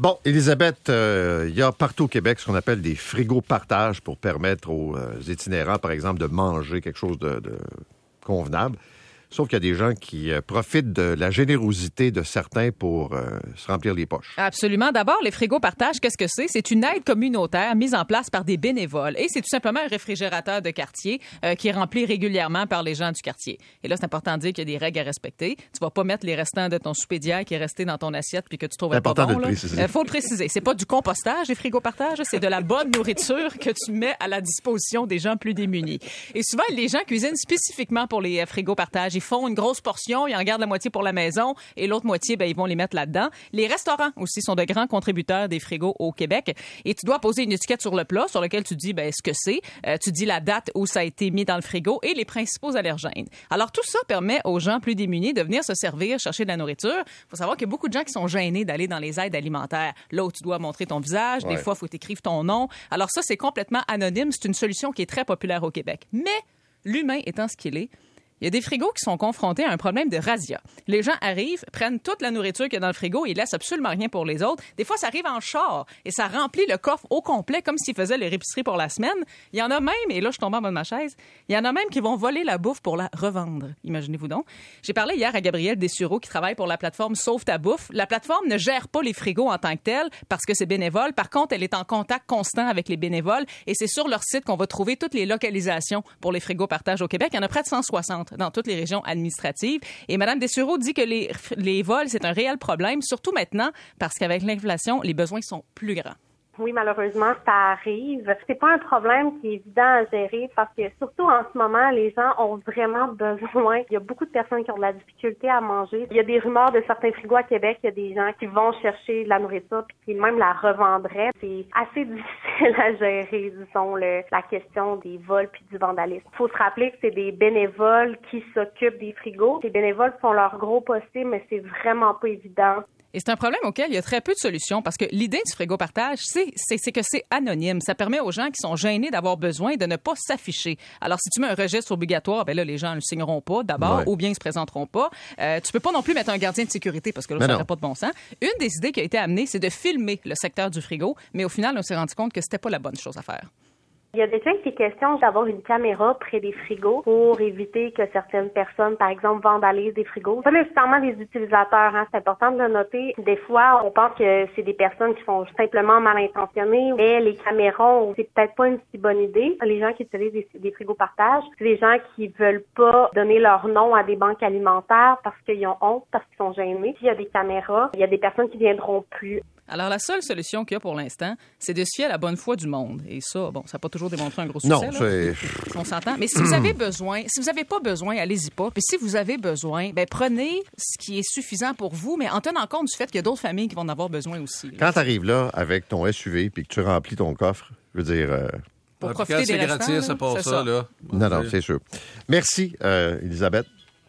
Bon, Elisabeth, euh, il y a partout au Québec ce qu'on appelle des frigos partage pour permettre aux euh, itinérants, par exemple, de manger quelque chose de convenable. Sauf qu'il y a des gens qui euh, profitent de la générosité de certains pour euh, se remplir les poches. Absolument. D'abord, les frigos partage, qu'est-ce que c'est? C'est une aide communautaire mise en place par des bénévoles. Et c'est tout simplement un réfrigérateur de quartier euh, qui est rempli régulièrement par les gens du quartier. Et là, c'est important de dire qu'il y a des règles à respecter. Tu vas pas mettre les restants de ton souper d'hier qui est resté dans ton assiette puis que tu trouves C'est pas important bon. de le là. préciser. Euh, faut le préciser. C'est pas du compostage, les frigos partage. C'est de la bonne nourriture que tu mets à la disposition des gens plus démunis. Et souvent, les gens cuisinent spécifiquement pour les frigos partage. Ils font une grosse portion, ils en gardent la moitié pour la maison et l'autre moitié, ben, ils vont les mettre là-dedans. Les restaurants aussi sont de grands contributeurs des frigos au Québec. Et tu dois poser une étiquette sur le plat sur lequel tu dis ben, ce que c'est. Euh, tu dis la date où ça a été mis dans le frigo et les principaux allergènes. Alors, tout ça permet aux gens plus démunis de venir se servir, chercher de la nourriture. faut savoir qu'il y a beaucoup de gens qui sont gênés d'aller dans les aides alimentaires. Là où tu dois montrer ton visage, des fois, il faut t'écrire ton nom. Alors ça, c'est complètement anonyme. C'est une solution qui est très populaire au Québec. Mais l'humain étant ce qu'il est, il y a des frigos qui sont confrontés à un problème de razzia. Les gens arrivent, prennent toute la nourriture qu'il y a dans le frigo et laissent absolument rien pour les autres. Des fois, ça arrive en char et ça remplit le coffre au complet comme s'ils faisaient leur épicerie pour la semaine. Il y en a même, et là, je tombe en bas de ma chaise, il y en a même qui vont voler la bouffe pour la revendre. Imaginez-vous donc. J'ai parlé hier à Gabriel Dessureau qui travaille pour la plateforme Sauve ta bouffe. La plateforme ne gère pas les frigos en tant que telle parce que c'est bénévole. Par contre, elle est en contact constant avec les bénévoles et c'est sur leur site qu'on va trouver toutes les localisations pour les frigos partage au Québec. Il y en a près de 160 dans toutes les régions administratives. Et Mme Dessureau dit que les, les vols, c'est un réel problème, surtout maintenant parce qu'avec l'inflation, les besoins sont plus grands. Oui, malheureusement, ça arrive. C'est pas un problème qui est évident à gérer parce que surtout en ce moment, les gens ont vraiment besoin. Il y a beaucoup de personnes qui ont de la difficulté à manger. Il y a des rumeurs de certains frigos à Québec. Il y a des gens qui vont chercher de la nourriture puis qui même la revendraient. C'est assez difficile à gérer, disons, le- la question des vols puis du vandalisme. Faut se rappeler que c'est des bénévoles qui s'occupent des frigos. Les bénévoles font leur gros possible, mais c'est vraiment pas évident. Et c'est un problème auquel il y a très peu de solutions parce que l'idée du frigo partage, c'est, que c'est anonyme. Ça permet aux gens qui sont gênés d'avoir besoin de ne pas s'afficher. Alors, si tu mets un registre obligatoire, ben là, les gens ne le signeront pas d'abord Ouais. ou bien ils se présenteront pas. Euh, tu peux pas non plus mettre un gardien de sécurité parce que là, Mais ça n'aurait pas de bon sens. Une des idées qui a été amenée, c'est de filmer le secteur du frigo, mais au final, on s'est rendu compte que c'était pas la bonne chose à faire. Il y a déjà été question d'avoir une caméra près des frigos pour éviter que certaines personnes, par exemple, vandalisent des frigos. Pas nécessairement des utilisateurs, hein, c'est important de le noter. Des fois, on pense que c'est des personnes qui sont simplement mal intentionnées, mais les caméras, c'est peut-être pas une si bonne idée. Les gens qui utilisent des, des frigos partage, c'est des gens qui veulent pas donner leur nom à des banques alimentaires parce qu'ils ont honte, parce qu'ils sont gênés. S'il y a des caméras, il y a des personnes qui viendront plus. Alors, la seule solution qu'il y a pour l'instant, c'est de se fier à la bonne foi du monde. Et ça, bon, ça n'a pas toujours démontré un gros Non, succès. là. c'est. On s'entend. Mais si vous avez besoin, si vous n'avez pas besoin, allez-y pas. Puis si vous avez besoin, ben prenez ce qui est suffisant pour vous, mais en tenant compte du fait qu'il y a d'autres familles qui vont en avoir besoin aussi. là. Quand tu arrives là avec ton SUV puis que tu remplis ton coffre, je veux dire. euh, Pour profiter des c'est restants, gratis, là, ça passe c'est ça, là. non, non, c'est sûr. Merci, euh, Elisabeth.